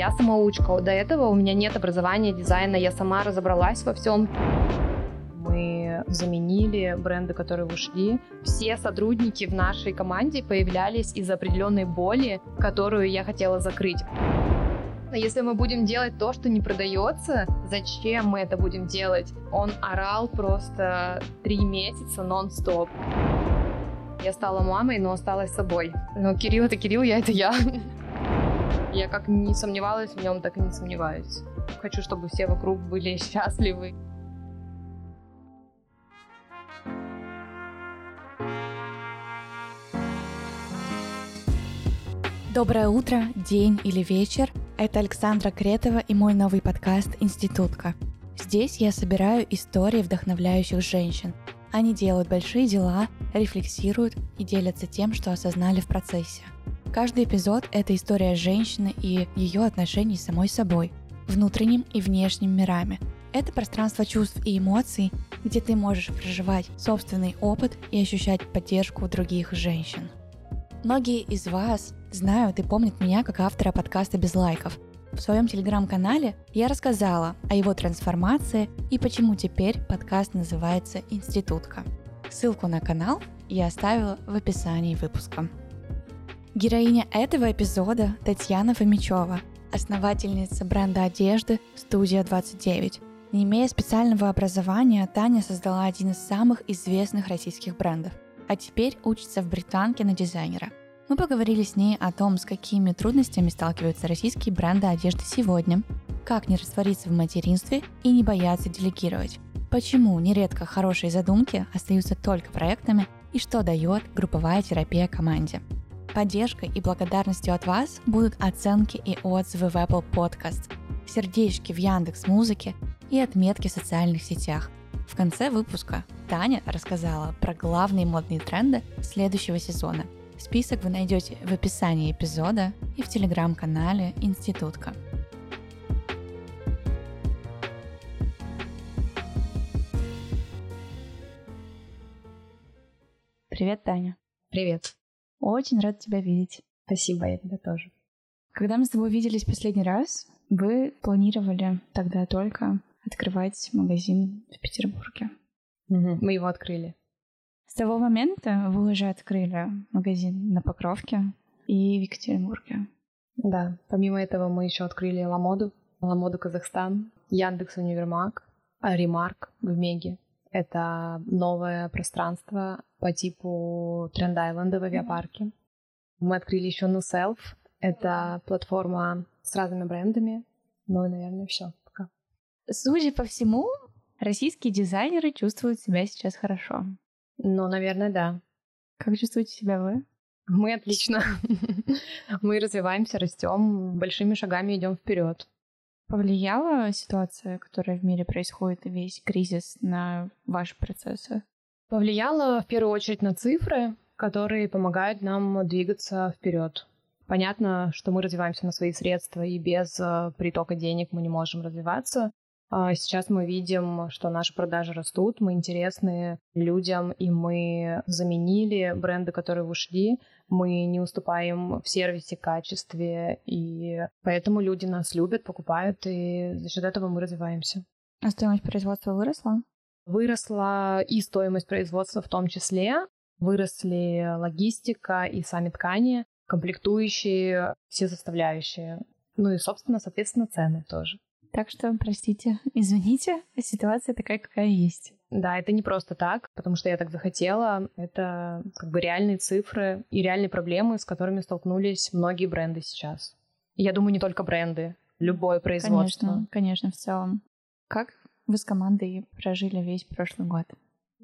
Я самоучка. До этого у меня нет образования дизайна. Я сама разобралась во всем. Мы заменили бренды, которые ушли. Все сотрудники в нашей команде появлялись из определенной боли, которую я хотела закрыть. Если мы будем делать то, что не продается, зачем мы это будем делать? Он орал просто три месяца нон-стоп. Я стала мамой, но осталась собой. Но Кирилл это Кирилл, я это я. Я как не сомневалась в нем, так и не сомневаюсь. Хочу, чтобы все вокруг были счастливы. Доброе утро, день или вечер. Это Александра Кретова и мой новый подкаст «Институтка». Здесь я собираю истории вдохновляющих женщин. Они делают большие дела, рефлексируют и делятся тем, что осознали в процессе. Каждый эпизод — это история женщины и ее отношений с самой собой, внутренним и внешним мирами. Это пространство чувств и эмоций, где ты можешь проживать собственный опыт и ощущать поддержку других женщин. Многие из вас знают и помнят меня как автора подкаста «Без лайков». В своем телеграм-канале я рассказала о его трансформации и почему теперь подкаст называется «Институтка». Ссылку на канал я оставила в описании выпуска. Героиня этого эпизода Татьяна Фомичева, основательница бренда одежды «Студия 29». Не имея специального образования, Таня создала один из самых известных российских брендов, а теперь учится в британке на дизайнера. Мы поговорили с ней о том, с какими трудностями сталкиваются российские бренды одежды сегодня, как не раствориться в материнстве и не бояться делегировать, почему нередко хорошие задумки остаются только проектами и что дает групповая терапия команде. Поддержкой и благодарностью от вас будут оценки и отзывы в Apple Podcast, сердечки в Яндекс Музыке и отметки в социальных сетях. В конце выпуска Таня рассказала про главные модные тренды следующего сезона. Список вы найдете в описании эпизода и в телеграм-канале Институтка. Привет, Таня. Привет. Очень рад тебя видеть. Спасибо, я тебя тоже. Когда мы с тобой виделись последний раз, вы планировали тогда только открывать магазин в Петербурге. Угу. Мы его открыли. С того момента вы уже открыли магазин на Покровке и в Екатеринбурге. Да, помимо этого мы еще открыли Ламоду, Ламоду Казахстан, Яндекс Универмаг, Ремарк в Меге. Это новое пространство по типу Тренд-Айленда в авиапарке. Мы открыли еще No Self. Это платформа с разными брендами. Ну и, наверное, все пока. Судя по всему, российские дизайнеры чувствуют себя сейчас хорошо. Ну, наверное, да. Как чувствуете себя вы? Мы отлично. Мы развиваемся, растем, большими шагами идем вперед. Повлияла ситуация, которая в мире происходит, весь кризис на ваши процессы? Повлияла в первую очередь на цифры, которые помогают нам двигаться вперед. Понятно, что мы развиваемся на свои средства, и без э, притока денег мы не можем развиваться. А сейчас мы видим, что наши продажи растут, мы интересны людям, и мы заменили бренды, которые ушли. Мы не уступаем в сервисе, качестве, и поэтому люди нас любят, покупают, и за счет этого мы развиваемся. А стоимость производства выросла? Выросла и стоимость производства в том числе. Выросли логистика и сами ткани, комплектующие, все составляющие. Ну и, собственно, соответственно, цены тоже. Так что, простите, извините, ситуация такая, какая есть. Да, это не просто так, потому что я так захотела. Это как бы реальные цифры и реальные проблемы, с которыми столкнулись многие бренды сейчас. И я думаю, не только бренды, любое производство. Конечно, конечно, в целом. Как вы с командой прожили весь прошлый год?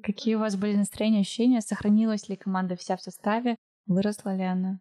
Какие у вас были настроения, ощущения? Сохранилась ли команда вся в составе? Выросла ли она?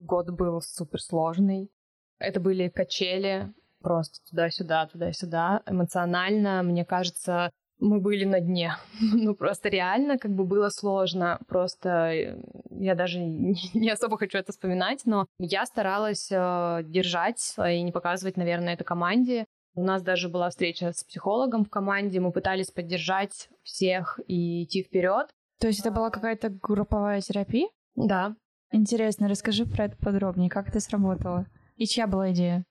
Год был суперсложный. Это были качели, просто туда-сюда, туда-сюда. Эмоционально, мне кажется, мы были на дне. ну, просто реально как бы было сложно. Просто э, я даже не особо хочу это вспоминать, но я старалась э, держать и не показывать, наверное, это команде. У нас даже была встреча с психологом в команде, мы пытались поддержать всех и идти вперед. То есть это была какая-то групповая терапия? Да. Интересно, расскажи про это подробнее, как это сработало? И чья была идея?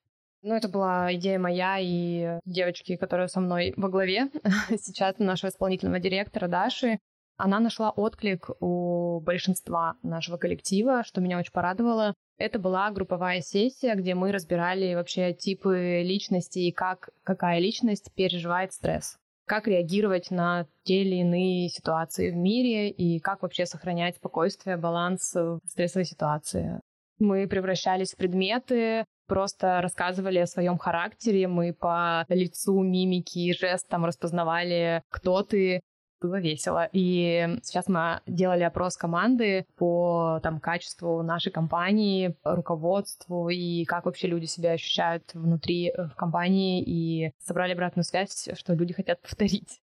Ну, это была идея моя и девочки, которая со мной во главе сейчас, нашего исполнительного директора Даши. Она нашла отклик у большинства нашего коллектива, что меня очень порадовало. Это была групповая сессия, где мы разбирали вообще типы личности и как какая личность переживает стресс. Как реагировать на те или иные ситуации в мире и как вообще сохранять спокойствие, баланс в стрессовой ситуации. Мы превращались в предметы, просто рассказывали о своем характере, мы по лицу, мимике и жестам распознавали, кто ты, было весело. И сейчас мы делали опрос команды по там, качеству нашей компании, руководству и как вообще люди себя ощущают внутри э, в компании и собрали обратную связь, что люди хотят повторить.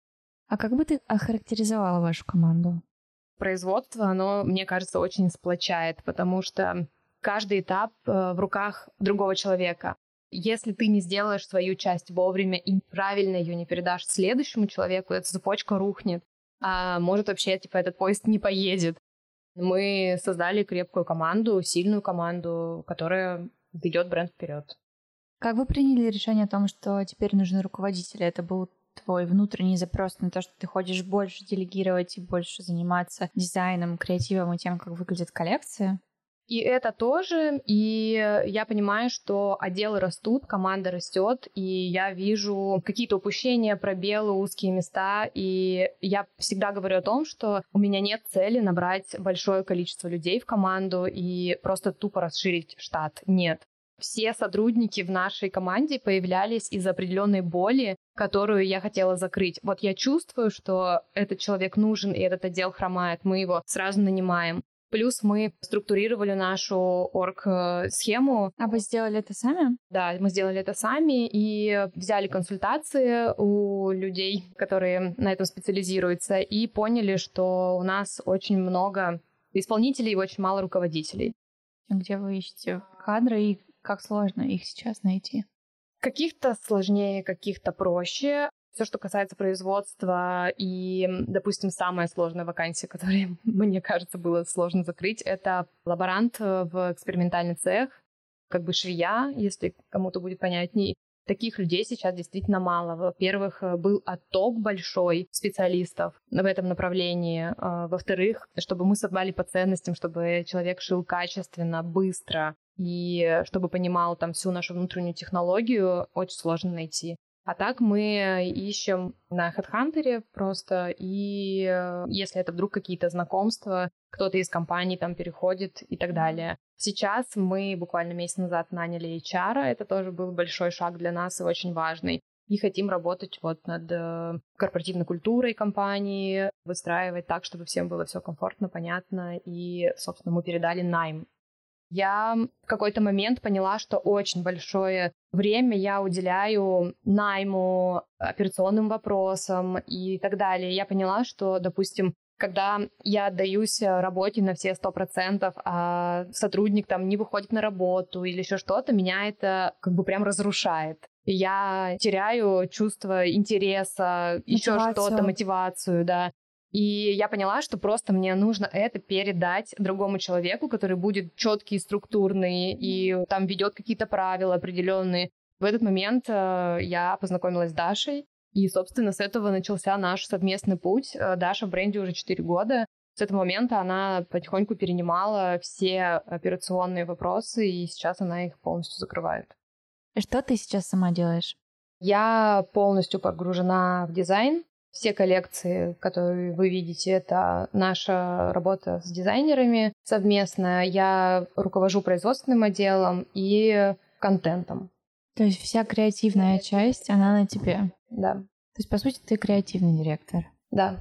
А как бы ты охарактеризовала вашу команду? Производство, оно, мне кажется, очень сплочает, потому что каждый этап э, в руках другого человека. Если ты не сделаешь свою часть вовремя и правильно ее не передашь следующему человеку, эта цепочка рухнет, а может вообще типа этот поезд не поедет. Мы создали крепкую команду, сильную команду, которая ведет бренд вперед. Как вы приняли решение о том, что теперь нужны руководители? Это был твой внутренний запрос на то, что ты хочешь больше делегировать и больше заниматься дизайном, креативом и тем, как выглядит коллекция? И это тоже, и я понимаю, что отделы растут, команда растет, и я вижу какие-то упущения, пробелы, узкие места, и я всегда говорю о том, что у меня нет цели набрать большое количество людей в команду и просто тупо расширить штат. Нет. Все сотрудники в нашей команде появлялись из определенной боли, которую я хотела закрыть. Вот я чувствую, что этот человек нужен, и этот отдел хромает, мы его сразу нанимаем. Плюс мы структурировали нашу орг-схему. А вы сделали это сами? Да, мы сделали это сами и взяли консультации у людей, которые на этом специализируются, и поняли, что у нас очень много исполнителей и очень мало руководителей. Где вы ищете кадры и как сложно их сейчас найти? Каких-то сложнее, каких-то проще. Все, что касается производства и, допустим, самая сложная вакансия, которую, мне кажется, было сложно закрыть, это лаборант э, в экспериментальный цех, как бы швея, если кому-то будет понятней. Таких людей сейчас действительно мало. Во-первых, э, был отток большой специалистов в этом направлении. Э, во-вторых, чтобы мы совпали по ценностям, чтобы человек шил качественно, быстро, и чтобы понимал там всю нашу внутреннюю технологию, очень сложно найти. А так мы ищем на HeadHunter просто, и э, если это вдруг какие-то знакомства, кто-то из компаний там переходит и так далее. Сейчас мы буквально месяц назад наняли HR, это тоже был большой шаг для нас и очень важный. И хотим работать вот над э, корпоративной культурой компании, выстраивать так, чтобы всем было все комфортно, понятно, и, собственно, мы передали найм я в какой-то момент поняла, что очень большое время я уделяю найму, операционным вопросам и так далее. Я поняла, что, допустим, когда я отдаюсь работе на все сто процентов, а сотрудник там не выходит на работу или еще что-то, меня это как бы прям разрушает. Я теряю чувство интереса, еще что-то, мотивацию, да. И я поняла, что просто мне нужно это передать другому человеку, который будет четкий, структурный и там ведет какие-то правила определенные. В этот момент э, я познакомилась с Дашей, и, собственно, с этого начался наш совместный путь. Э, Даша в бренде уже 4 года. С этого момента она потихоньку перенимала все операционные вопросы, и сейчас она их полностью закрывает. Что ты сейчас сама делаешь? Я полностью погружена в дизайн. Все коллекции, которые вы видите, это наша работа с дизайнерами совместная. Я руковожу производственным отделом и контентом. То есть вся креативная часть, она на тебе? Да. То есть, по сути, ты креативный директор? Да.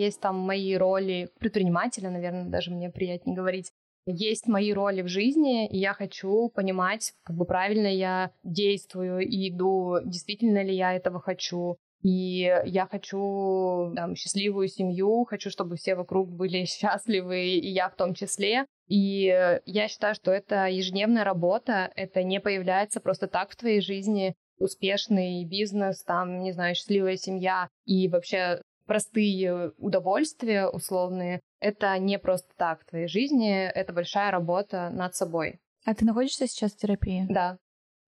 Есть там мои роли предпринимателя, наверное, даже мне приятнее говорить. Есть мои роли в жизни, и я хочу понимать, как бы правильно я действую и иду, действительно ли я этого хочу. И я хочу там, счастливую семью, хочу, чтобы все вокруг были счастливы, и я в том числе. И я считаю, что это ежедневная работа, это не появляется просто так в твоей жизни. успешный бизнес, там, не знаю, счастливая семья и вообще простые удовольствия условные, это не просто так в твоей жизни, это большая работа над собой. А ты находишься сейчас в терапии? Да.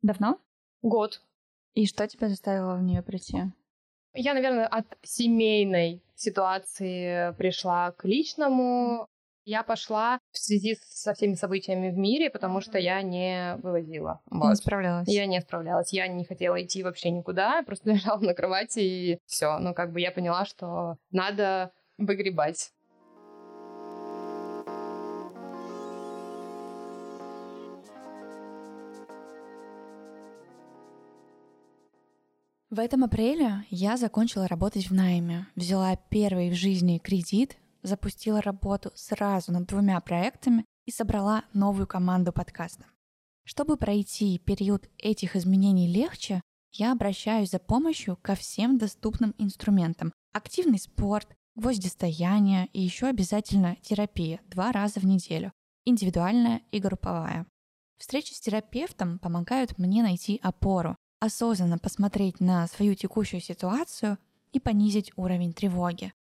Давно? Год. И что тебя заставило в нее прийти? Я, наверное, от семейной ситуации пришла к личному. Я пошла в связи со всеми событиями в мире, потому что я не вывозила. Вот. Не справлялась. Я не справлялась. Я не хотела идти вообще никуда, просто лежала на кровати и все. Ну, как бы я поняла, что надо выгребать. В этом апреле я закончила работать в найме, взяла первый в жизни кредит, запустила работу сразу над двумя проектами и собрала новую команду подкаста. Чтобы пройти период этих изменений легче, я обращаюсь за помощью ко всем доступным инструментам. Активный спорт, гвоздистояние и еще обязательно терапия два раза в неделю, индивидуальная и групповая. Встречи с терапевтом помогают мне найти опору, осознанно посмотреть на свою текущую ситуацию и понизить уровень тревоги.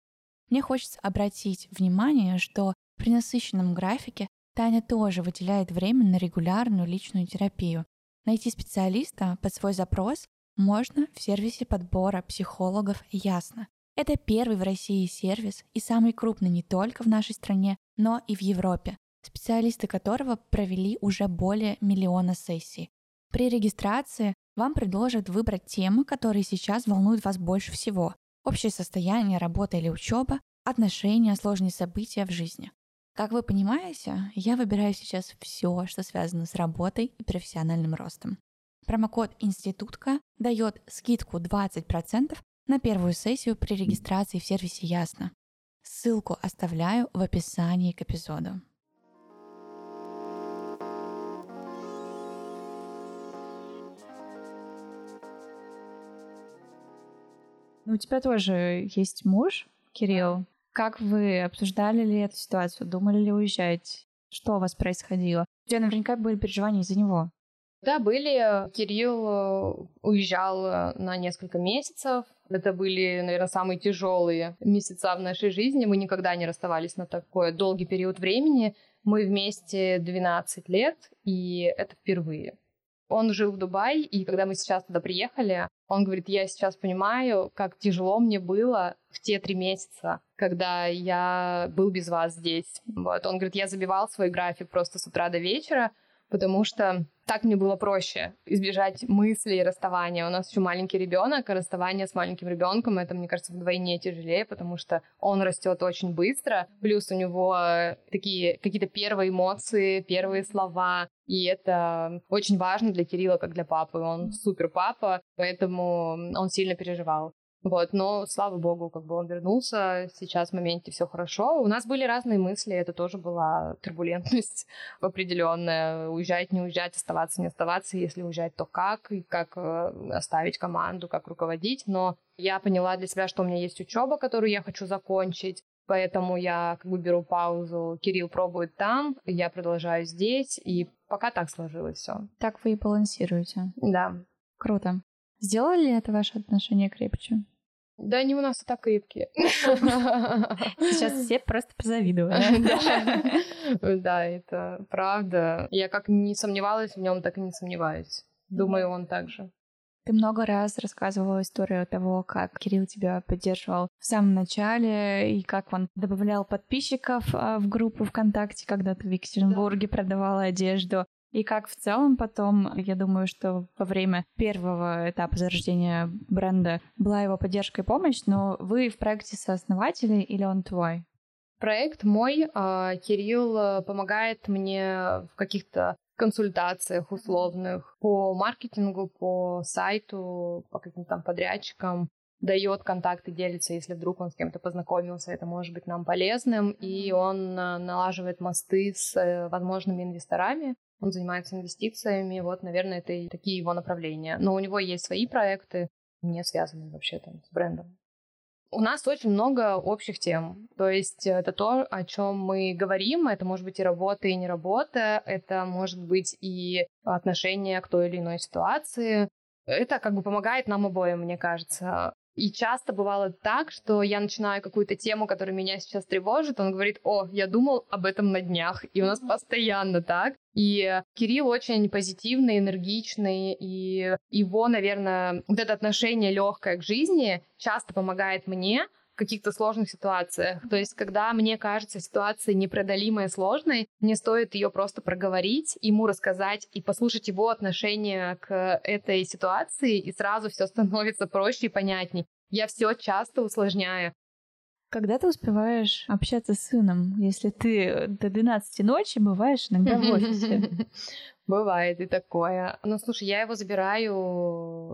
Мне хочется обратить внимание, что при насыщенном графике Таня тоже выделяет время на регулярную личную терапию. Найти специалиста под свой запрос можно в сервисе подбора психологов «Ясно». Это первый в России сервис и самый крупный не только в нашей стране, но и в Европе, специалисты которого провели уже более миллиона сессий. При регистрации вам предложат выбрать темы, которые сейчас волнуют вас больше всего. Общее состояние, работа или учеба, отношения, сложные события в жизни. Как вы понимаете, я выбираю сейчас все, что связано с работой и профессиональным ростом. Промокод «Институтка» дает скидку 20% на первую сессию при регистрации в сервисе Ясно. Ссылку оставляю в описании к эпизоду. Ну, у тебя тоже есть муж, Кирилл. Как вы обсуждали ли эту ситуацию? Думали ли уезжать? Что у вас происходило? У тебя наверняка были переживания из-за него. Да, были. Кирилл э, уезжал э, на несколько месяцев. Это были, наверное, самые тяжелые месяца в нашей жизни. Мы никогда не расставались на такой долгий период времени. Мы вместе 12 лет, и это впервые. Он жил в Дубае, и когда мы сейчас туда приехали, он говорит, я сейчас понимаю, как тяжело мне было в те три месяца, когда я был без вас здесь. Вот. Он говорит, я забивал свой график просто с утра до вечера, потому что так мне было проще избежать мыслей расставания. У нас еще маленький ребенок, а расставание с маленьким ребенком это, мне кажется, вдвойне тяжелее, потому что он растет очень быстро, плюс у него такие какие-то первые эмоции, первые слова, и это очень важно для Кирилла, как для папы. Он супер папа, поэтому он сильно переживал. Вот, но слава богу, как бы он вернулся, сейчас в моменте все хорошо. У нас были разные мысли, это тоже была турбулентность определенная. Уезжать, не уезжать, оставаться, не оставаться. Если уезжать, то как, и как э, оставить команду, как руководить. Но я поняла для себя, что у меня есть учеба, которую я хочу закончить. Поэтому я как бы беру паузу, Кирилл пробует там, я продолжаю здесь, и пока так сложилось все. Так вы и балансируете. Да. Круто. Сделали ли это ваши отношения крепче? Да, они у нас и так крепкие. Сейчас все просто позавидовали. Да, это правда. Я как не сомневалась в нем, так и не сомневаюсь. Думаю, он также. Ты много раз рассказывала историю того, как Кирилл тебя поддерживал в самом начале, и как он добавлял подписчиков а, в группу ВКонтакте, когда ты в Екатеринбурге продавала одежду. И как в целом потом, я думаю, что во время первого этапа зарождения бренда была его поддержка и помощь, но вы в проекте сооснователи или он твой? Проект мой. А, Кирилл помогает мне в каких-то консультациях условных по маркетингу, по сайту, по каким-то там подрядчикам дает контакты, делится, если вдруг он с кем-то познакомился, это может быть нам полезным, и он э, налаживает мосты с э, возможными инвесторами, он занимается инвестициями, вот, наверное, это и такие его направления. Но у него есть свои проекты, не связанные вообще там с брендом. У нас очень много общих тем. То есть это то, о чем мы говорим. Это может быть и работа, и не работа. Это может быть и отношение к той или иной ситуации. Это как бы помогает нам обоим, мне кажется. И часто бывало так, что я начинаю какую-то тему, которая меня сейчас тревожит, он говорит, о, я думал об этом на днях. И у нас постоянно так. И Кирилл очень позитивный, энергичный, и его, наверное, вот это отношение легкое к жизни часто помогает мне, каких-то сложных ситуациях. То есть, когда мне кажется ситуация непреодолимая и сложной, мне стоит ее просто проговорить, ему рассказать и послушать его отношение к этой ситуации, и сразу все становится проще и понятней. Я все часто усложняю. Когда ты успеваешь общаться с сыном, если ты до 12 ночи бываешь иногда в офисе? Бывает и такое. Ну, слушай, я его забираю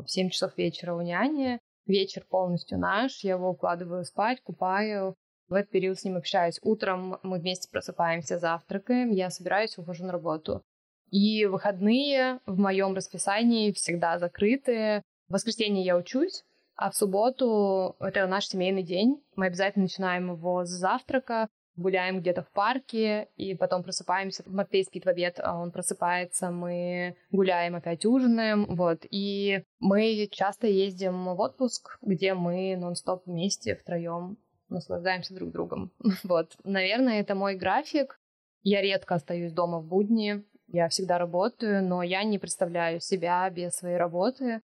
в 7 часов вечера у няни вечер полностью наш, я его укладываю спать, купаю, в этот период с ним общаюсь. Утром мы вместе просыпаемся, завтракаем, я собираюсь, ухожу на работу. И выходные в моем расписании всегда закрыты. В воскресенье я учусь, а в субботу это наш семейный день. Мы обязательно начинаем его с завтрака, гуляем где-то в парке, и потом просыпаемся. Матвей спит в обед, а он просыпается, мы гуляем, опять ужинаем, вот. И мы часто ездим в отпуск, где мы нон-стоп вместе, втроем наслаждаемся друг другом. Вот. Наверное, это мой график. Я редко остаюсь дома в будни, я всегда работаю, но я не представляю себя без своей работы.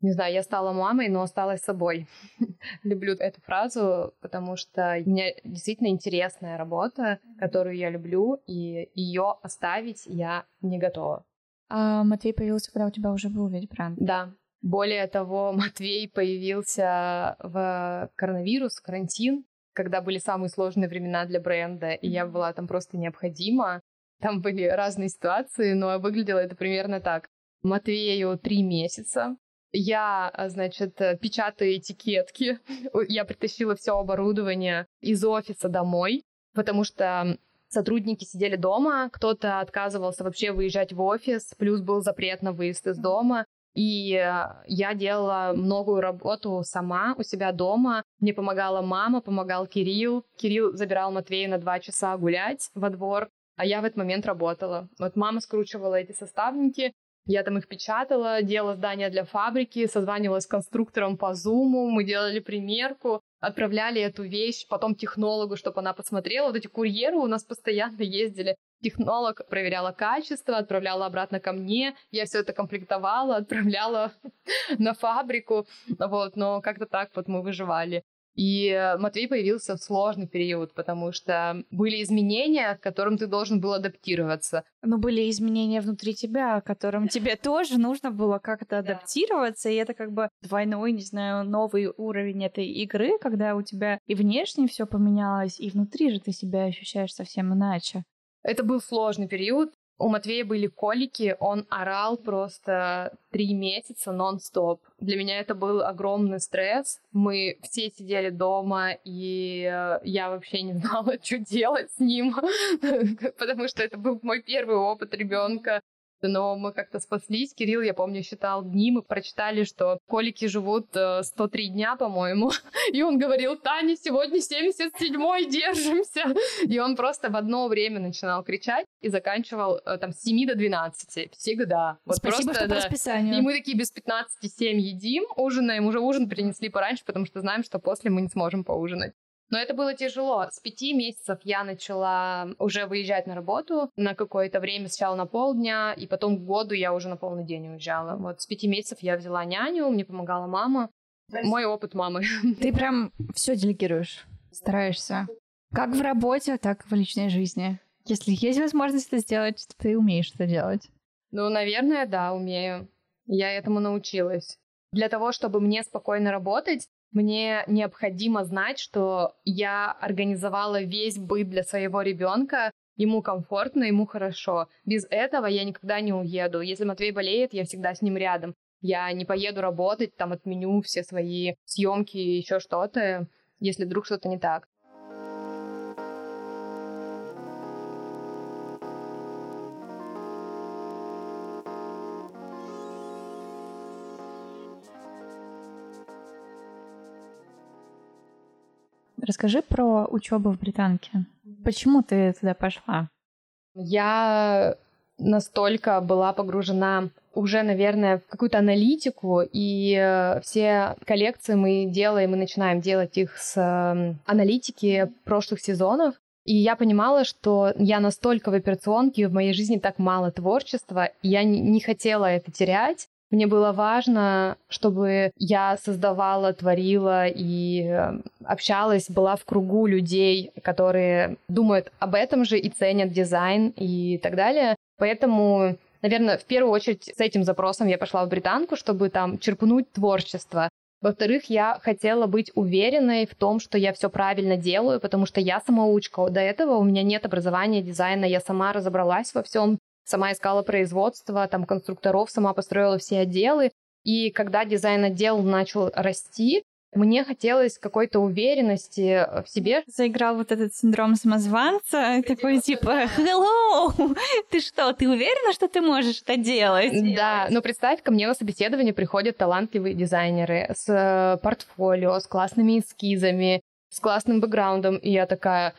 Не знаю, я стала мамой, но осталась собой. люблю эту фразу, потому что у меня действительно интересная работа, которую я люблю, и ее оставить я не готова. А Матвей появился, когда у тебя уже был ведь бренд? Да. Более того, Матвей появился в коронавирус, карантин, когда были самые сложные времена для бренда, и я была там просто необходима. Там были разные ситуации, но выглядело это примерно так. Матвею три месяца, я, а, значит, э, печатаю этикетки. Я притащила все оборудование из офиса домой, потому что сотрудники сидели дома, кто-то отказывался вообще выезжать в офис, плюс был запрет на выезд из дома. И э, я делала многую работу сама у себя дома. Мне помогала мама, помогал Кирилл. Кирилл забирал Матвея на два часа гулять во двор, а я в этот момент работала. Вот мама скручивала эти составники, я там их печатала, делала здание для фабрики, созванивалась с конструктором по зуму, мы делали примерку, отправляли эту вещь потом технологу, чтобы она посмотрела. Вот эти курьеры у нас постоянно ездили. Технолог проверяла качество, отправляла обратно ко мне. Я все это комплектовала, отправляла на фабрику. Вот, но как-то так вот мы выживали. И Матвей появился в сложный период, потому что были изменения, к которым ты должен был адаптироваться. Но были изменения внутри тебя, к которым тебе тоже нужно было как-то адаптироваться, и это как бы двойной, не знаю, новый уровень этой игры, когда у тебя и внешне все поменялось, и внутри же ты себя ощущаешь совсем иначе. Это был сложный период, у Матвея были колики, он орал просто три месяца нон-стоп. Для меня это был огромный стресс. Мы все сидели дома, и э, я вообще не знала, что делать с ним, потому что это был мой первый опыт ребенка но мы как-то спаслись. Кирилл, я помню, считал дни, мы прочитали, что колики живут 103 э, дня, по-моему, и он говорил, Таня, сегодня 77-й, держимся. И он просто в одно время начинал кричать и заканчивал э, там с 7 до 12, всегда. Вот Спасибо, просто, что да. по расписанию. И мы такие без 15 7 едим, ужинаем, уже ужин принесли пораньше, потому что знаем, что после мы не сможем поужинать. Но это было тяжело. С пяти месяцев я начала уже выезжать на работу на какое-то время, сначала на полдня, и потом к году я уже на полный день уезжала. Вот с пяти месяцев я взяла няню, мне помогала мама. Мой опыт мамы. Ты прям все делегируешь, стараешься. Как в работе, так и в личной жизни. Если есть возможность это сделать, то ты умеешь это делать. Ну, наверное, да, умею. Я этому научилась. Для того, чтобы мне спокойно работать, мне необходимо знать, что я организовала весь быт для своего ребенка, ему комфортно, ему хорошо. Без этого я никогда не уеду. Если Матвей болеет, я всегда с ним рядом. Я не поеду работать, там отменю все свои съемки и еще что-то, если вдруг что-то не так. Расскажи про учебу в Британке. Почему ты туда пошла? Я настолько была погружена уже, наверное, в какую-то аналитику, и э, все коллекции мы делаем, мы начинаем делать их с э, аналитики прошлых сезонов, и я понимала, что я настолько в операционке, в моей жизни так мало творчества, и я не хотела это терять. Мне было важно, чтобы я создавала, творила и э, общалась, была в кругу людей, которые думают об этом же и ценят дизайн и так далее. Поэтому наверное, в первую очередь с этим запросом я пошла в британку, чтобы там черпнуть творчество. Во-вторых, я хотела быть уверенной в том, что я все правильно делаю, потому что я самоучка. До этого у меня нет образования дизайна, я сама разобралась во всем, сама искала производство, там конструкторов, сама построила все отделы. И когда дизайн-отдел начал расти, мне хотелось какой-то уверенности в себе. Заиграл вот этот синдром самозванца, такой типа «Hello! Ты что, ты уверена, что ты можешь это делать?» Да, но представь, ко мне на собеседование приходят талантливые дизайнеры с э, портфолио, с классными эскизами, с классным бэкграундом, и я такая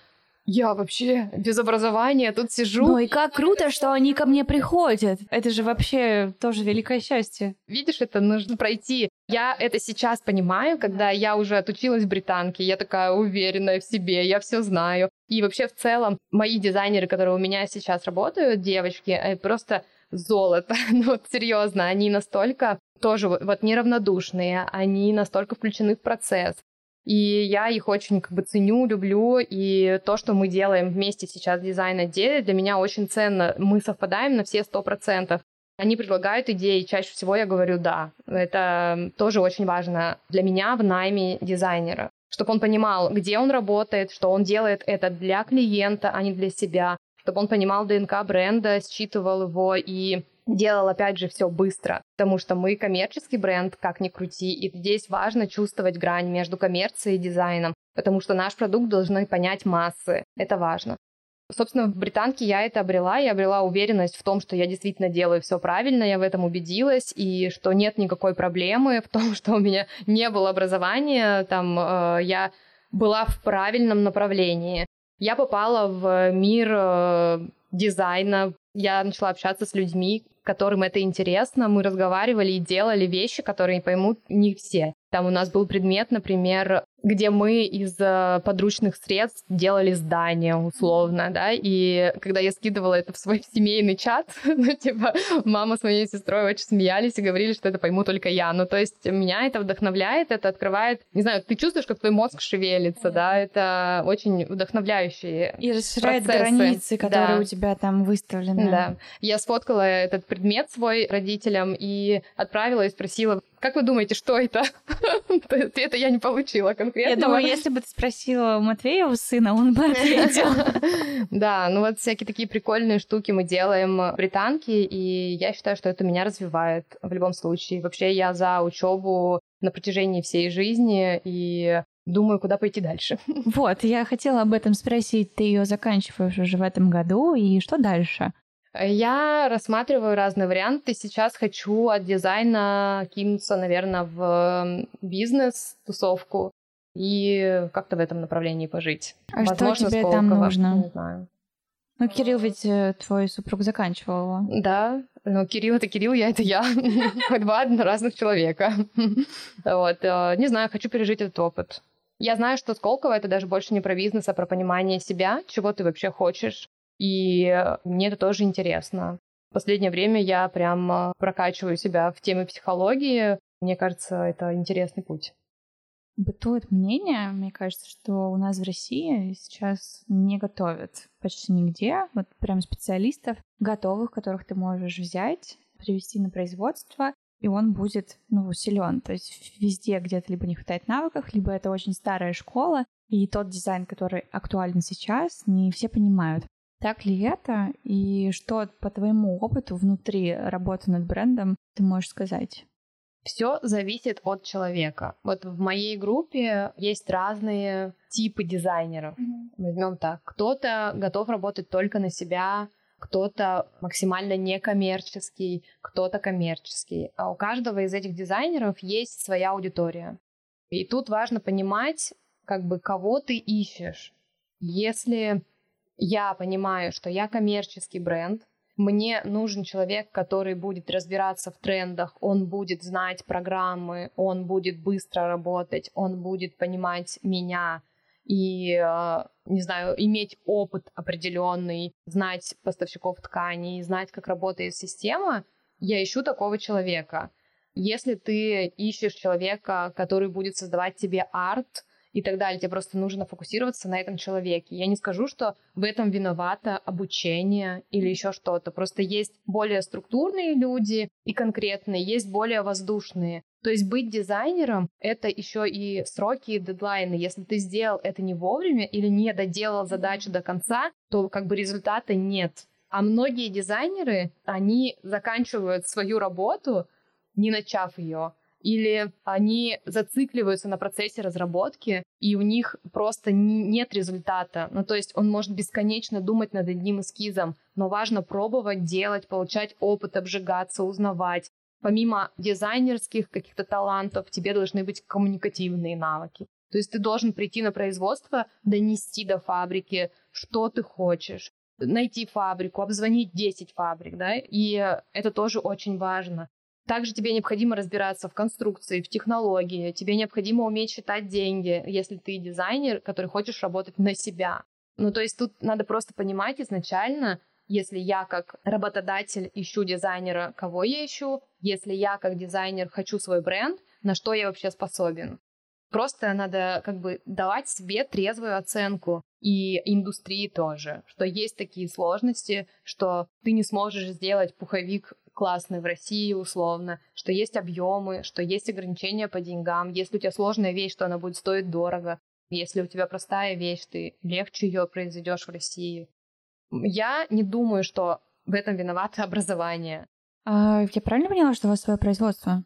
я вообще без образования тут сижу. Ну и как круто, что они ко мне приходят. Это же вообще тоже великое счастье. Видишь, это нужно пройти. Я это сейчас понимаю, когда я уже отучилась в британке, я такая уверенная в себе, я все знаю. И вообще в целом мои дизайнеры, которые у меня сейчас работают, девочки, э, просто золото. ну вот серьезно, они настолько тоже вот неравнодушные, они настолько включены в процесс. И я их очень как бы ценю, люблю, и то, что мы делаем вместе сейчас в дизайн-отделе, для меня очень ценно. Мы совпадаем на все сто процентов. Они предлагают идеи, чаще всего я говорю «да». Это тоже очень важно для меня в найме дизайнера чтобы он понимал, где он работает, что он делает это для клиента, а не для себя, чтобы он понимал ДНК бренда, считывал его и делал, опять же, все быстро, потому что мы коммерческий бренд, как ни крути, и здесь важно чувствовать грань между коммерцией и дизайном, потому что наш продукт должны понять массы, это важно. Собственно, в британке я это обрела, я обрела уверенность в том, что я действительно делаю все правильно, я в этом убедилась, и что нет никакой проблемы в том, что у меня не было образования, там, э, я была в правильном направлении. Я попала в мир э, дизайна, я начала общаться с людьми, которым это интересно. Мы разговаривали и делали вещи, которые поймут не все. Там у нас был предмет, например, где мы из э, подручных средств делали здание, условно, да, и когда я скидывала это в свой семейный чат, ну, типа, мама с моей сестрой очень смеялись и говорили, что это пойму только я. Ну, то есть меня это вдохновляет, это открывает, не знаю, ты чувствуешь, как твой мозг шевелится, да, это очень вдохновляющие И расширяет процессы. границы, которые да. у тебя там выставлены. Да. Я сфоткала этот предмет свой родителям и отправила и спросила, как вы думаете, что это? Ответа я не получила конкретно. Я думаю, если бы ты спросила у Матвея, у сына, он бы ответил. Да, ну вот всякие такие прикольные штуки мы делаем британки, и я считаю, что это меня развивает в любом случае. Вообще я за учебу на протяжении всей жизни и думаю, куда пойти дальше. Вот, я хотела об этом спросить. Ты ее заканчиваешь уже в этом году, и что дальше? Я рассматриваю разные варианты. Сейчас хочу от дизайна кинуться, наверное, в бизнес, тусовку и как-то в этом направлении пожить. А Возможно, что тебе там нужно? Не знаю. Ну, Кирилл ведь э, твой супруг заканчивал его. Да, но Кирилл это Кирилл, я это я. Два разных человека. Вот. Э, не знаю, хочу пережить этот опыт. Я знаю, что Сколково это даже больше не про бизнес, а про понимание себя, чего ты вообще хочешь, и мне это тоже интересно. В последнее время я прям прокачиваю себя в теме психологии. Мне кажется, это интересный путь. Бытует мнение, мне кажется, что у нас в России сейчас не готовят почти нигде, вот прям специалистов, готовых, которых ты можешь взять, привести на производство, и он будет, ну, силен. То есть везде где-то либо не хватает навыков, либо это очень старая школа, и тот дизайн, который актуален сейчас, не все понимают. Так ли это? И что по твоему опыту внутри работы над брендом ты можешь сказать? Все зависит от человека. Вот в моей группе есть разные типы дизайнеров. Mm-hmm. Возьмем так. Кто-то готов работать только на себя, кто-то максимально некоммерческий, кто-то коммерческий. А у каждого из этих дизайнеров есть своя аудитория. И тут важно понимать, как бы кого ты ищешь. Если я понимаю, что я коммерческий бренд, Мне нужен человек, который будет разбираться в трендах, он будет знать программы, он будет быстро работать, он будет понимать меня и, э, не знаю, иметь опыт определенный, знать поставщиков тканей, знать, как работает система. Я ищу такого человека. Если ты ищешь человека, который будет создавать тебе арт, и так далее. Тебе просто нужно фокусироваться на этом человеке. Я не скажу, что в этом виновато обучение или еще что-то. Просто есть более структурные люди и конкретные, есть более воздушные. То есть быть дизайнером — это еще и сроки и дедлайны. Если ты сделал это не вовремя или не доделал задачу до конца, то как бы результата нет. А многие дизайнеры, они заканчивают свою работу, не начав ее, или они зацикливаются на процессе разработки, и у них просто нет результата. Ну, то есть он может бесконечно думать над одним эскизом, но важно пробовать, делать, получать опыт, обжигаться, узнавать. Помимо дизайнерских каких-то талантов, тебе должны быть коммуникативные навыки. То есть ты должен прийти на производство, донести до фабрики, что ты хочешь, найти фабрику, обзвонить 10 фабрик, да, и это тоже очень важно. Также тебе необходимо разбираться в конструкции, в технологии, тебе необходимо уметь считать деньги, если ты дизайнер, который хочешь работать на себя. Ну, то есть тут надо просто понимать изначально, если я как работодатель ищу дизайнера, кого я ищу, если я как дизайнер хочу свой бренд, на что я вообще способен. Просто надо как бы давать себе трезвую оценку и индустрии тоже, что есть такие сложности, что ты не сможешь сделать пуховик классный в России условно, что есть объемы, что есть ограничения по деньгам. Если у тебя сложная вещь, то она будет стоить дорого. Если у тебя простая вещь, ты легче ее произведешь в России. Я не думаю, что в этом виновато образование. А, я правильно поняла, что у вас свое производство?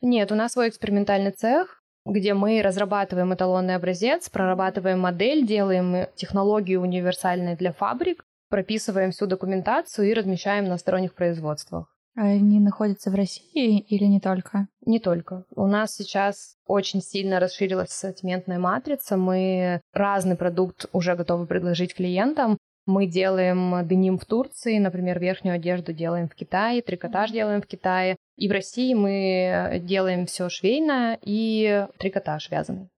Нет, у нас свой экспериментальный цех, где мы разрабатываем эталонный образец, прорабатываем модель, делаем технологию универсальной для фабрик, прописываем всю документацию и размещаем на сторонних производствах. Они находятся в России или не только? Не только. У нас сейчас очень сильно расширилась ассортиментная матрица. Мы разный продукт уже готовы предложить клиентам. Мы делаем деним в Турции, например, верхнюю одежду делаем в Китае, трикотаж делаем в Китае. И в России мы делаем все швейное и трикотаж вязаный.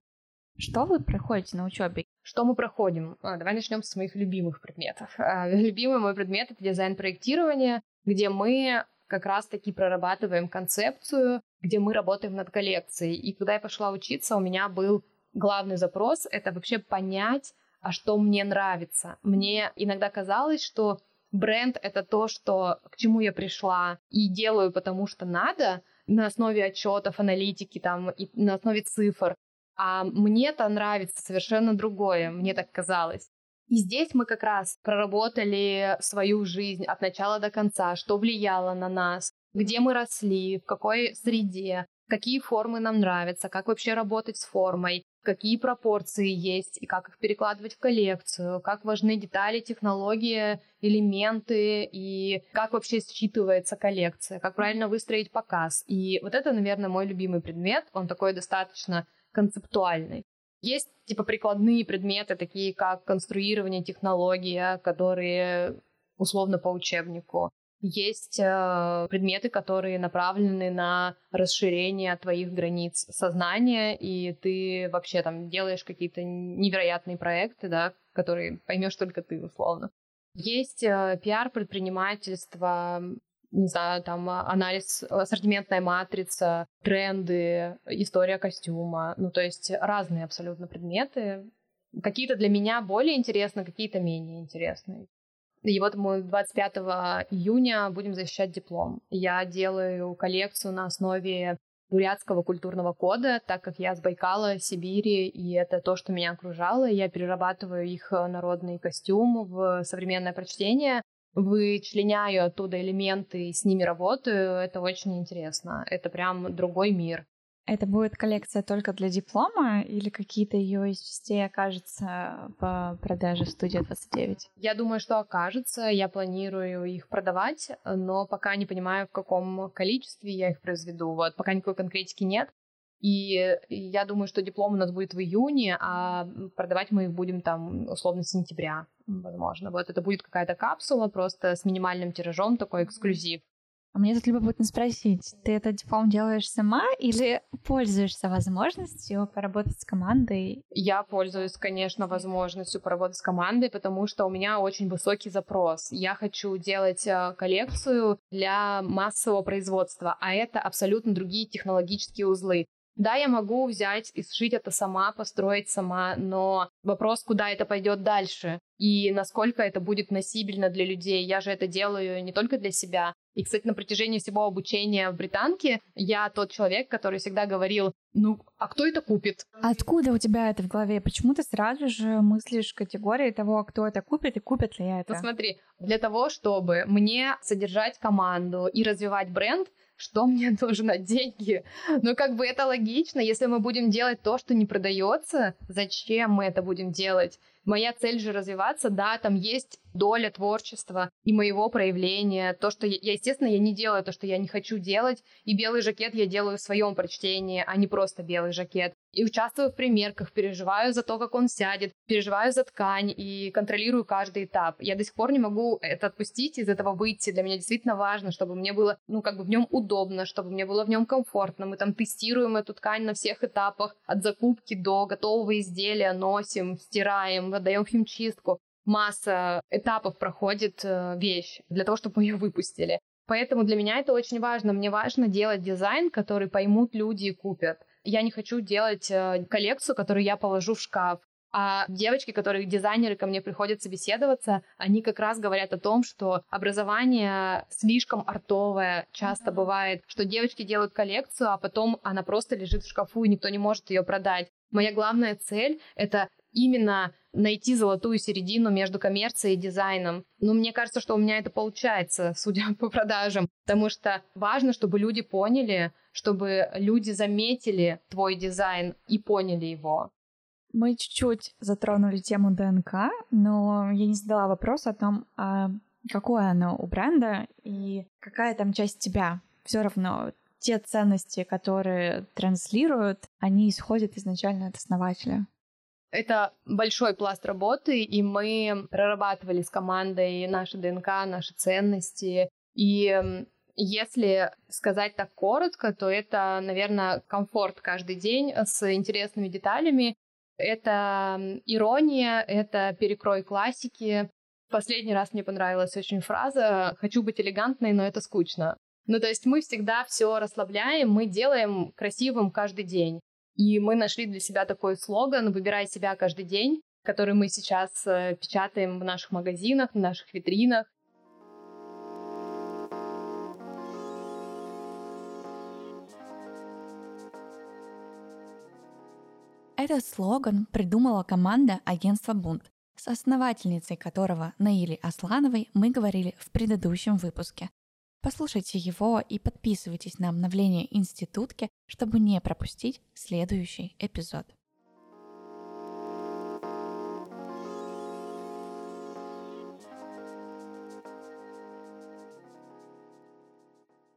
Что вы проходите на учебе? Что мы проходим? А, давай начнем с моих любимых предметов. А, любимый мой предмет это дизайн-проектирование, где мы как раз-таки прорабатываем концепцию, где мы работаем над коллекцией. И когда я пошла учиться, у меня был главный запрос — это вообще понять, а что мне нравится. Мне иногда казалось, что бренд — это то, что, к чему я пришла и делаю, потому что надо, на основе отчетов, аналитики там, и на основе цифр. А мне-то нравится совершенно другое, мне так казалось. И здесь мы как раз проработали свою жизнь от начала до конца, что влияло на нас, где мы росли, в какой среде, какие формы нам нравятся, как вообще работать с формой, какие пропорции есть и как их перекладывать в коллекцию, как важны детали, технологии, элементы и как вообще считывается коллекция, как правильно выстроить показ. И вот это, наверное, мой любимый предмет. Он такой достаточно концептуальный. Есть типа прикладные предметы, такие как конструирование, технология, которые условно по учебнику. Есть э, предметы, которые направлены на расширение твоих границ сознания, и ты вообще там делаешь какие-то невероятные проекты, да, которые поймешь только ты, условно. Есть э, пиар предпринимательство, не знаю, там а, анализ, ассортиментная матрица, тренды, история костюма. Ну, то есть разные абсолютно предметы. Какие-то для меня более интересны, какие-то менее интересные. И вот мы 25 июня будем защищать диплом. Я делаю коллекцию на основе бурятского культурного кода, так как я с Байкала, Сибири, и это то, что меня окружало. Я перерабатываю их народный костюм в современное прочтение вычленяю оттуда элементы и с ними работаю, это очень интересно. Это прям другой мир. Это будет коллекция только для диплома или какие-то ее из частей окажутся по продаже в студии 29? Я думаю, что окажется. Я планирую их продавать, но пока не понимаю, в каком количестве я их произведу. Вот, пока никакой конкретики нет. И я думаю, что диплом у нас будет в июне, а продавать мы их будем там условно с сентября, возможно. Вот это будет какая-то капсула просто с минимальным тиражом, такой эксклюзив. А мне тут любопытно спросить, ты этот диплом делаешь сама или пользуешься возможностью поработать с командой? Я пользуюсь, конечно, возможностью поработать с командой, потому что у меня очень высокий запрос. Я хочу делать э, коллекцию для массового производства, а это абсолютно другие технологические узлы. Да, я могу взять и сшить это сама, построить сама, но вопрос, куда это пойдет дальше и насколько это будет носибельно для людей. Я же это делаю не только для себя. И, кстати, на протяжении всего обучения в британке я тот человек, который всегда говорил, ну, а кто это купит? Откуда у тебя это в голове? Почему ты сразу же мыслишь категории того, кто это купит и купит ли это? Ну, смотри, для того, чтобы мне содержать команду и развивать бренд, что мне нужно? Деньги. Ну, как бы это логично. Если мы будем делать то, что не продается, зачем мы это будем делать? Моя цель же развиваться, да, там есть доля творчества и моего проявления. То, что я, естественно, я не делаю то, что я не хочу делать. И белый жакет я делаю в своем прочтении, а не просто белый жакет и участвую в примерках, переживаю за то, как он сядет, переживаю за ткань и контролирую каждый этап. Я до сих пор не могу это отпустить, из этого выйти. Для меня действительно важно, чтобы мне было, ну, как бы в нем удобно, чтобы мне было в нем комфортно. Мы там тестируем эту ткань на всех этапах, от закупки до готового изделия, носим, стираем, отдаем химчистку. Масса этапов проходит э, вещь для того, чтобы мы ее выпустили. Поэтому для меня это очень важно. Мне важно делать дизайн, который поймут люди и купят. Я не хочу делать э, коллекцию, которую я положу в шкаф. А девочки, которые дизайнеры ко мне приходят собеседоваться, они как раз говорят о том, что образование слишком артовое часто бывает, что девочки делают коллекцию, а потом она просто лежит в шкафу, и никто не может ее продать. Моя главная цель — это именно найти золотую середину между коммерцией и дизайном. Но мне кажется, что у меня это получается, судя по продажам, потому что важно, чтобы люди поняли, чтобы люди заметили твой дизайн и поняли его. Мы чуть-чуть затронули тему ДНК, но я не задала вопрос о том, а какое оно у бренда и какая там часть тебя. Все равно те ценности, которые транслируют, они исходят изначально от основателя. Это большой пласт работы, и мы прорабатывали с командой наши ДНК, наши ценности. И если сказать так коротко, то это, наверное, комфорт каждый день с интересными деталями. Это ирония, это перекрой классики. Последний раз мне понравилась очень фраза «хочу быть элегантной, но это скучно». Ну, то есть мы всегда все расслабляем, мы делаем красивым каждый день. И мы нашли для себя такой слоган «Выбирай себя каждый день», который мы сейчас э, печатаем в наших магазинах, в наших витринах. Этот слоган придумала команда агентства «Бунт», с основательницей которого Наили Аслановой мы говорили в предыдущем выпуске. Послушайте его и подписывайтесь на обновление институтки, чтобы не пропустить следующий эпизод.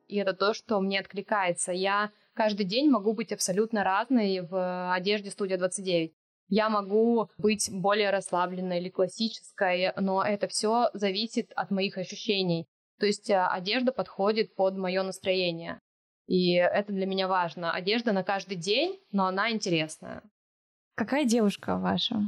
И это то, что мне откликается. Я каждый день могу быть абсолютно разной в одежде студия 29. Я могу быть более расслабленной или классической, но это все зависит от моих ощущений. То есть э, одежда подходит под мое настроение. И это для меня важно. Одежда на каждый день, но она интересная. Какая девушка ваша?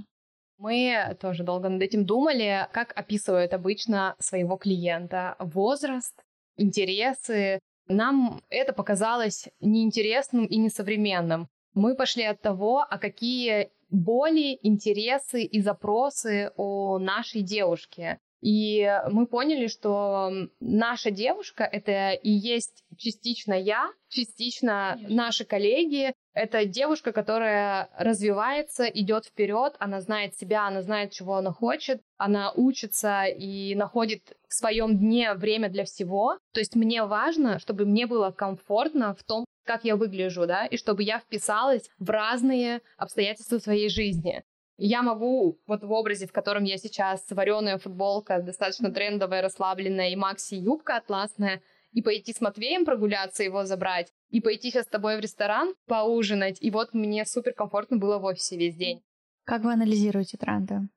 Мы тоже долго над этим думали, как описывают обычно своего клиента. Возраст, интересы. Нам это показалось неинтересным и несовременным. Мы пошли от того, а какие боли, интересы и запросы у нашей девушки. И мы поняли, что наша девушка — это и есть частично я, частично Конечно. наши коллеги. Это девушка, которая развивается, идет вперед, она знает себя, она знает, чего она хочет, она учится и находит в своем дне время для всего. То есть мне важно, чтобы мне было комфортно в том, как я выгляжу, да, и чтобы я вписалась в разные обстоятельства своей жизни. Я могу вот в образе, в котором я сейчас, вареная футболка, достаточно трендовая, расслабленная, и макси-юбка атласная, и пойти с Матвеем прогуляться, его забрать, и пойти сейчас с тобой в ресторан поужинать. И вот мне супер комфортно было в офисе весь день. Как вы анализируете тренды?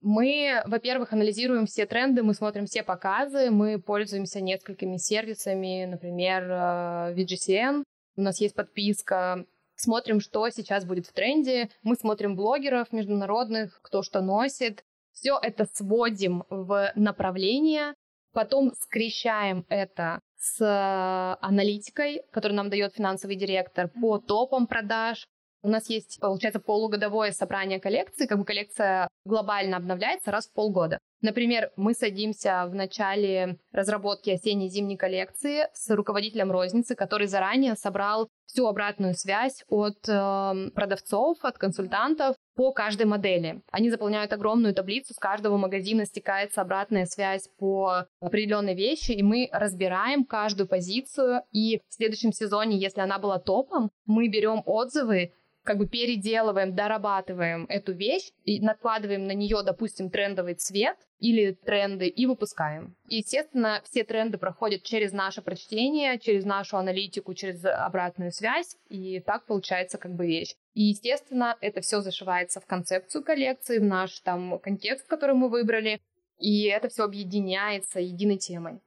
Мы, во-первых, анализируем все тренды, мы смотрим все показы, мы пользуемся несколькими сервисами, например, э, VGCN, у нас есть подписка, смотрим, что сейчас будет в тренде, мы смотрим блогеров международных, кто что носит, все это сводим в направление, потом скрещаем это с аналитикой, которую нам дает финансовый директор по топам продаж, у нас есть, получается, полугодовое собрание коллекции, как бы коллекция глобально обновляется раз в полгода. Например, мы садимся в начале разработки осенней-зимней коллекции с руководителем розницы, который заранее собрал всю обратную связь от э, продавцов, от консультантов по каждой модели. Они заполняют огромную таблицу, с каждого магазина стекается обратная связь по определенной вещи, и мы разбираем каждую позицию. И в следующем сезоне, если она была топом, мы берем отзывы как бы переделываем, дорабатываем эту вещь и накладываем на нее, допустим, трендовый цвет или тренды и выпускаем. И, естественно, все тренды проходят через наше прочтение, через нашу аналитику, через обратную связь, и так получается как бы вещь. И, естественно, это все зашивается в концепцию коллекции, в наш там контекст, который мы выбрали, и это все объединяется единой темой.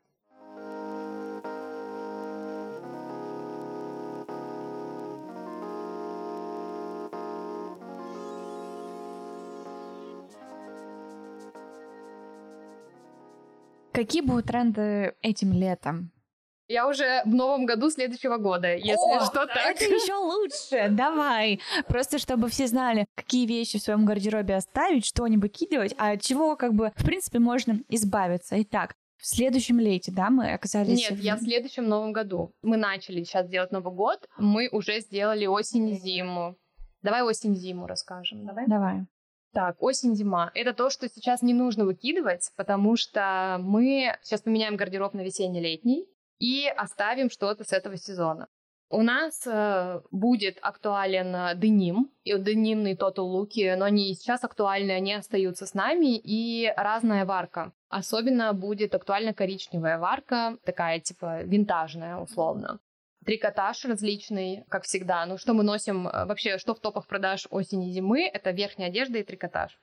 Какие будут тренды этим летом? Я уже в новом году следующего года, если О, что так. Это еще лучше. Давай. Просто чтобы все знали, какие вещи в своем гардеробе оставить, что не выкидывать, а от чего, как бы, в принципе, можно избавиться. Итак, в следующем лете, да, мы оказались... Нет, в... я в следующем новом году. Мы начали сейчас делать Новый год, мы уже сделали осень-зиму. Давай осень-зиму расскажем, давай? Давай. Так, осень-зима. Это то, что сейчас не нужно выкидывать, потому что мы сейчас поменяем гардероб на весенне-летний и оставим что-то с этого сезона. У нас э, будет актуален деним, и денимные тотал луки, но они сейчас актуальны, они остаются с нами, и разная варка. Особенно будет актуальна коричневая варка, такая типа винтажная условно трикотаж различный, как всегда. Ну, что мы носим э, вообще, что в топах продаж осени и зимы, это верхняя одежда и трикотаж.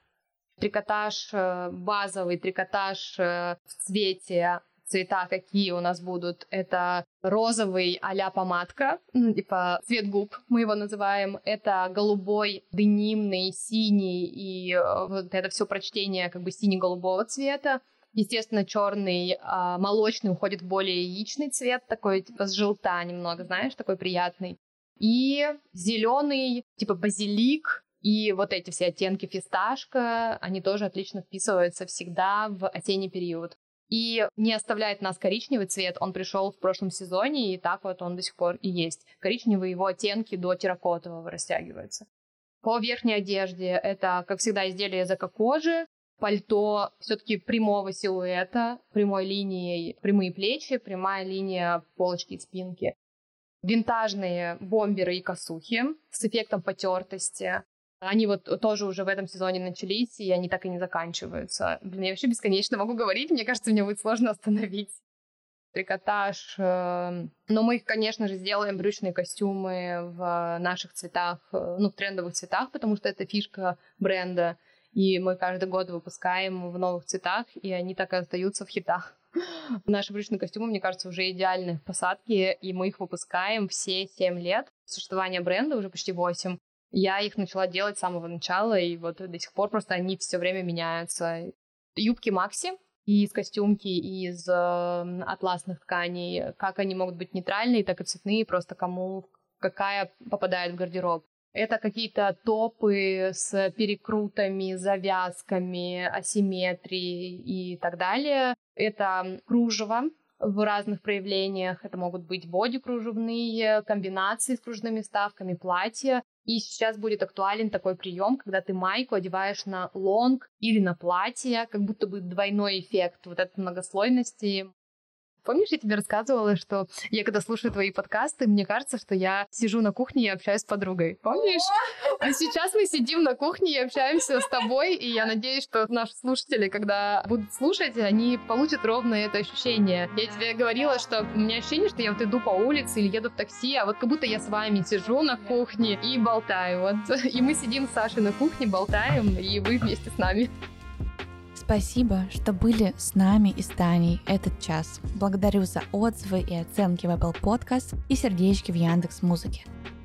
Трикотаж э, базовый, трикотаж э, в цвете, цвета какие у нас будут, это розовый а помадка, ну, типа цвет губ мы его называем, это голубой, денимный, синий и вот это все прочтение как бы сине-голубого цвета, Естественно, черный, а, молочный уходит в более яичный цвет, такой типа с желта немного, знаешь, такой приятный. И зеленый, типа базилик, и вот эти все оттенки фисташка, они тоже отлично вписываются всегда в осенний период. И не оставляет нас коричневый цвет, он пришел в прошлом сезоне, и так вот он до сих пор и есть. Коричневые его оттенки до терракотового растягиваются. По верхней одежде это, как всегда, изделия из эко-кожи, пальто все-таки прямого силуэта, прямой линией, прямые плечи, прямая линия полочки и спинки. Винтажные бомберы и косухи с эффектом потертости. Они вот тоже уже в этом сезоне начались, и они так и не заканчиваются. Блин, я вообще бесконечно могу говорить, мне кажется, мне будет сложно остановить. Трикотаж. Э, но мы, конечно же, сделаем брючные костюмы в наших цветах, э, ну, в трендовых цветах, потому что это фишка бренда. И мы каждый год выпускаем в новых цветах, и они так и остаются в хитах. Наши брючные костюмы, мне кажется, уже идеальны в посадке, и мы их выпускаем все 7 лет существования бренда, уже почти 8. Я их начала делать с самого начала, и вот до сих пор просто они все время меняются. Юбки Макси, из костюмки, из э, атласных тканей, как они могут быть нейтральные, так и цветные, просто кому какая попадает в гардероб. Это какие-то топы с перекрутами, завязками, асимметрией и так далее. Это кружево в разных проявлениях. Это могут быть боди-кружевные, комбинации с кружевными ставками, платья. И сейчас будет актуален такой прием, когда ты майку одеваешь на лонг или на платье, как будто бы двойной эффект вот этой многослойности. Помнишь, я тебе рассказывала, что я когда слушаю твои подкасты, мне кажется, что я сижу на кухне и общаюсь с подругой. Помнишь? А сейчас мы сидим на кухне и общаемся с тобой, и я надеюсь, что наши слушатели, когда будут слушать, они получат ровно это ощущение. Я тебе говорила, что у меня ощущение, что я вот иду по улице или еду в такси, а вот как будто я с вами сижу на кухне и болтаю. Вот. И мы сидим с Сашей на кухне, болтаем, и вы вместе с нами. Спасибо, что были с нами и с Таней этот час. Благодарю за отзывы и оценки в Apple Podcast и сердечки в Яндекс Музыке.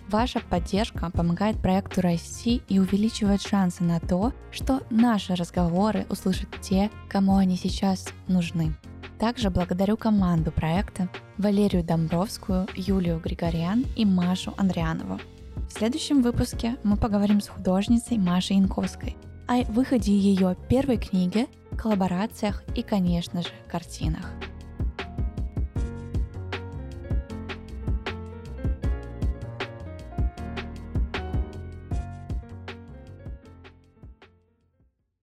Ваша поддержка помогает проекту расти и увеличивает шансы на то, что наши разговоры услышат те, кому они сейчас нужны. Также благодарю команду проекта Валерию Домбровскую, Юлию Григорян и Машу Андрианову. В следующем выпуске мы поговорим с художницей Машей Янковской о выходе ее первой книги, коллаборациях и, конечно же, картинах.